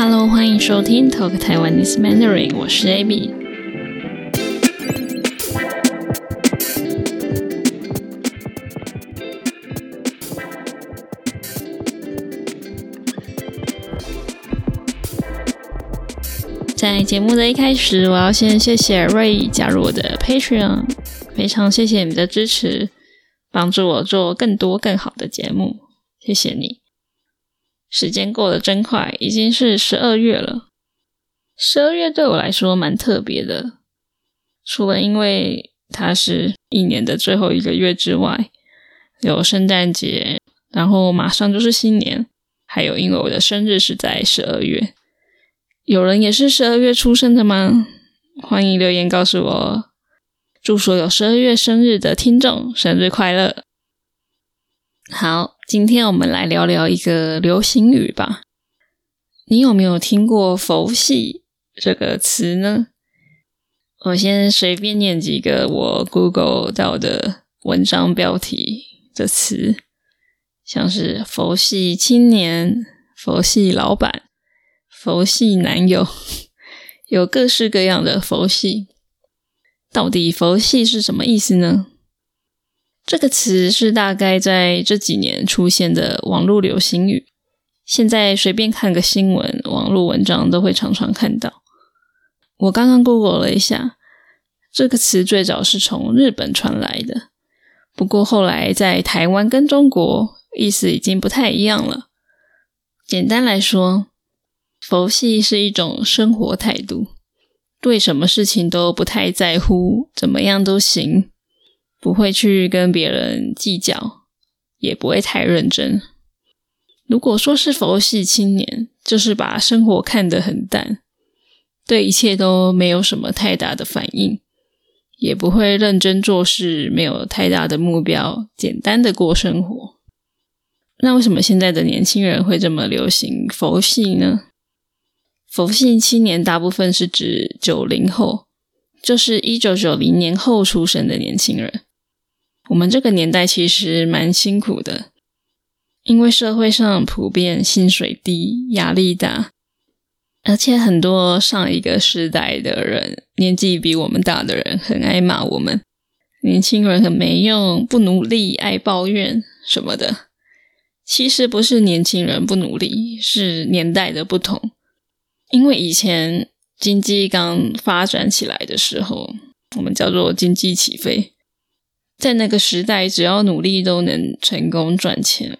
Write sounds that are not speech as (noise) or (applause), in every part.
Hello，欢迎收听 Talk Taiwanese Mandarin，我是 Abby。在节目的一开始，我要先谢谢 Ray 加入我的 Patreon，非常谢谢你的支持，帮助我做更多更好的节目，谢谢你。时间过得真快，已经是十二月了。十二月对我来说蛮特别的，除了因为它是一年的最后一个月之外，有圣诞节，然后马上就是新年，还有因为我的生日是在十二月。有人也是十二月出生的吗？欢迎留言告诉我。祝所有十二月生日的听众生日快乐！好。今天我们来聊聊一个流行语吧。你有没有听过“佛系”这个词呢？我先随便念几个我 Google 到的文章标题的词，像是“佛系青年”“佛系老板”“佛系男友 (laughs) ”，有各式各样的“佛系”。到底“佛系”是什么意思呢？这个词是大概在这几年出现的网络流行语，现在随便看个新闻、网络文章都会常常看到。我刚刚 Google 了一下，这个词最早是从日本传来的，不过后来在台湾跟中国意思已经不太一样了。简单来说，佛系是一种生活态度，对什么事情都不太在乎，怎么样都行。不会去跟别人计较，也不会太认真。如果说是佛系青年，就是把生活看得很淡，对一切都没有什么太大的反应，也不会认真做事，没有太大的目标，简单的过生活。那为什么现在的年轻人会这么流行佛系呢？佛系青年大部分是指九零后，就是一九九零年后出生的年轻人。我们这个年代其实蛮辛苦的，因为社会上普遍薪水低、压力大，而且很多上一个时代的人，年纪比我们大的人，很爱骂我们年轻人很没用、不努力、爱抱怨什么的。其实不是年轻人不努力，是年代的不同。因为以前经济刚发展起来的时候，我们叫做经济起飞。在那个时代，只要努力都能成功赚钱。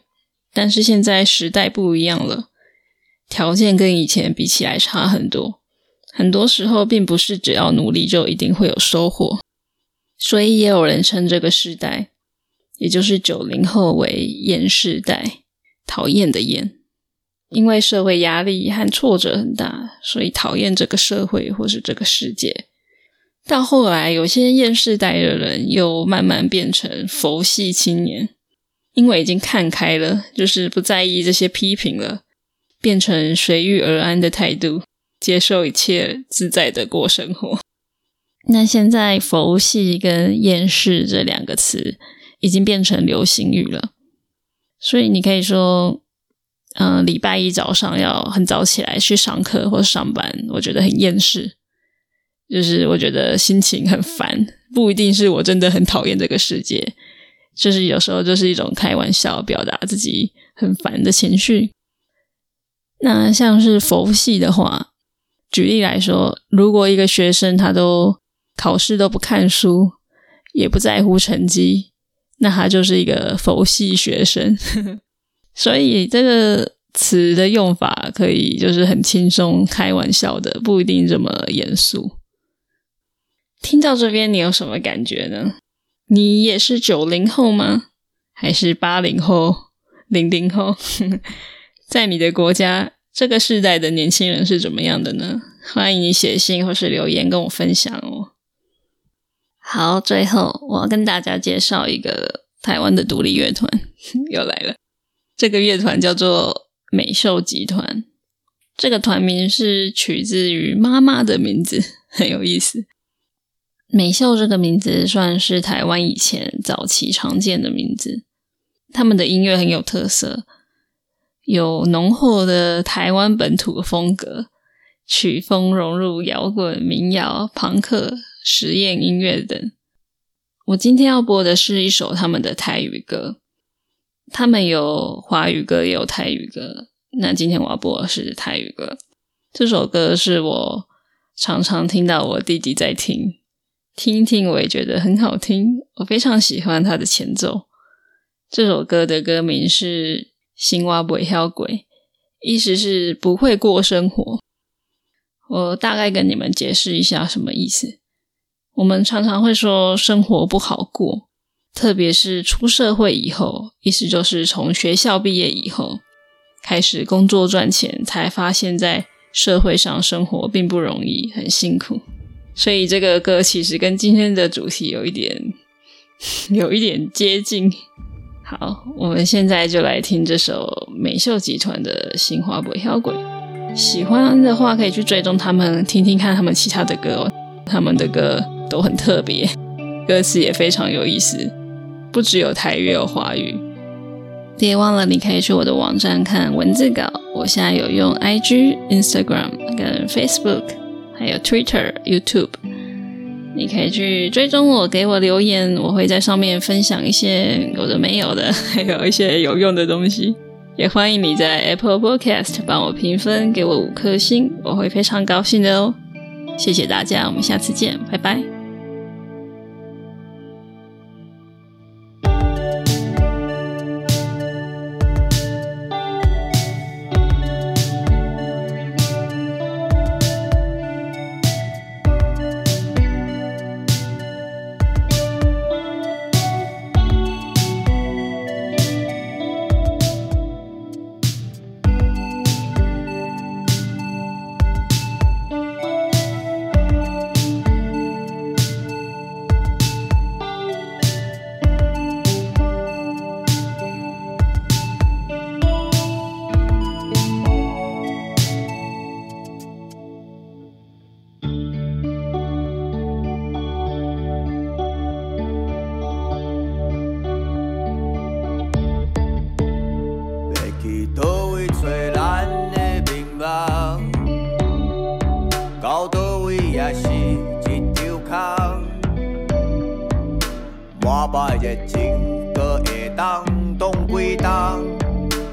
但是现在时代不一样了，条件跟以前比起来差很多。很多时候，并不是只要努力就一定会有收获。所以，也有人称这个时代，也就是九零后为“厌世代”，讨厌的厌。因为社会压力和挫折很大，所以讨厌这个社会或是这个世界。到后来，有些厌世代的人又慢慢变成佛系青年，因为已经看开了，就是不在意这些批评了，变成随遇而安的态度，接受一切，自在的过生活。那现在“佛系”跟“厌世”这两个词已经变成流行语了，所以你可以说，嗯，礼拜一早上要很早起来去上课或上班，我觉得很厌世。就是我觉得心情很烦，不一定是我真的很讨厌这个世界，就是有时候就是一种开玩笑，表达自己很烦的情绪。那像是佛系的话，举例来说，如果一个学生他都考试都不看书，也不在乎成绩，那他就是一个佛系学生。(laughs) 所以这个词的用法可以就是很轻松开玩笑的，不一定这么严肃。听到这边，你有什么感觉呢？你也是九零后吗？还是八零后、零零后？(laughs) 在你的国家，这个世代的年轻人是怎么样的呢？欢迎你写信或是留言跟我分享哦。好，最后我要跟大家介绍一个台湾的独立乐团，(laughs) 又来了。这个乐团叫做美秀集团，这个团名是取自于妈妈的名字，很有意思。美秀这个名字算是台湾以前早期常见的名字。他们的音乐很有特色，有浓厚的台湾本土风格，曲风融入摇滚、民谣、朋克、实验音乐等。我今天要播的是一首他们的台语歌，他们有华语歌，也有台语歌。那今天我要播的是台语歌，这首歌是我常常听到我弟弟在听。听听，我也觉得很好听。我非常喜欢它的前奏。这首歌的歌名是《新蛙不会跳鬼》，意思是不会过生活。我大概跟你们解释一下什么意思。我们常常会说生活不好过，特别是出社会以后，意思就是从学校毕业以后开始工作赚钱，才发现在社会上生活并不容易，很辛苦。所以这个歌其实跟今天的主题有一点，(laughs) 有一点接近。好，我们现在就来听这首美秀集团的《心花不跳轨》。喜欢的话可以去追踪他们，听听看他们其他的歌哦。他们的歌都很特别，歌词也非常有意思，不只有台语，有华语。别忘了，你可以去我的网站看文字稿。我现在有用 IG、Instagram 跟 Facebook。还有 Twitter、YouTube，你可以去追踪我，给我留言，我会在上面分享一些有的没有的，(laughs) 还有一些有用的东西。也欢迎你在 Apple Podcast 帮我评分，给我五颗星，我会非常高兴的哦。谢谢大家，我们下次见，拜拜。去倒位找咱的名望，到倒位也是一张空。满摆热情，搁会当当几冬，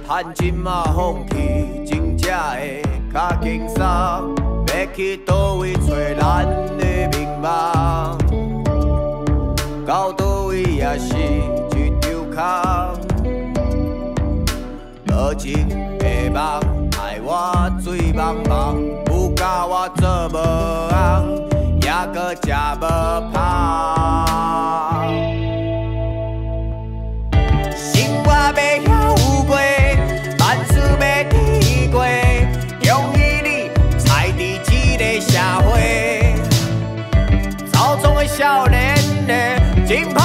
趁今马放弃，真正会较轻松。要去倒位找咱的名望，到倒位也是一张空。情的梦害我醉茫茫，有教我做无红，还阁真无怕。生活，要，你在个社会，的少年的，真怕。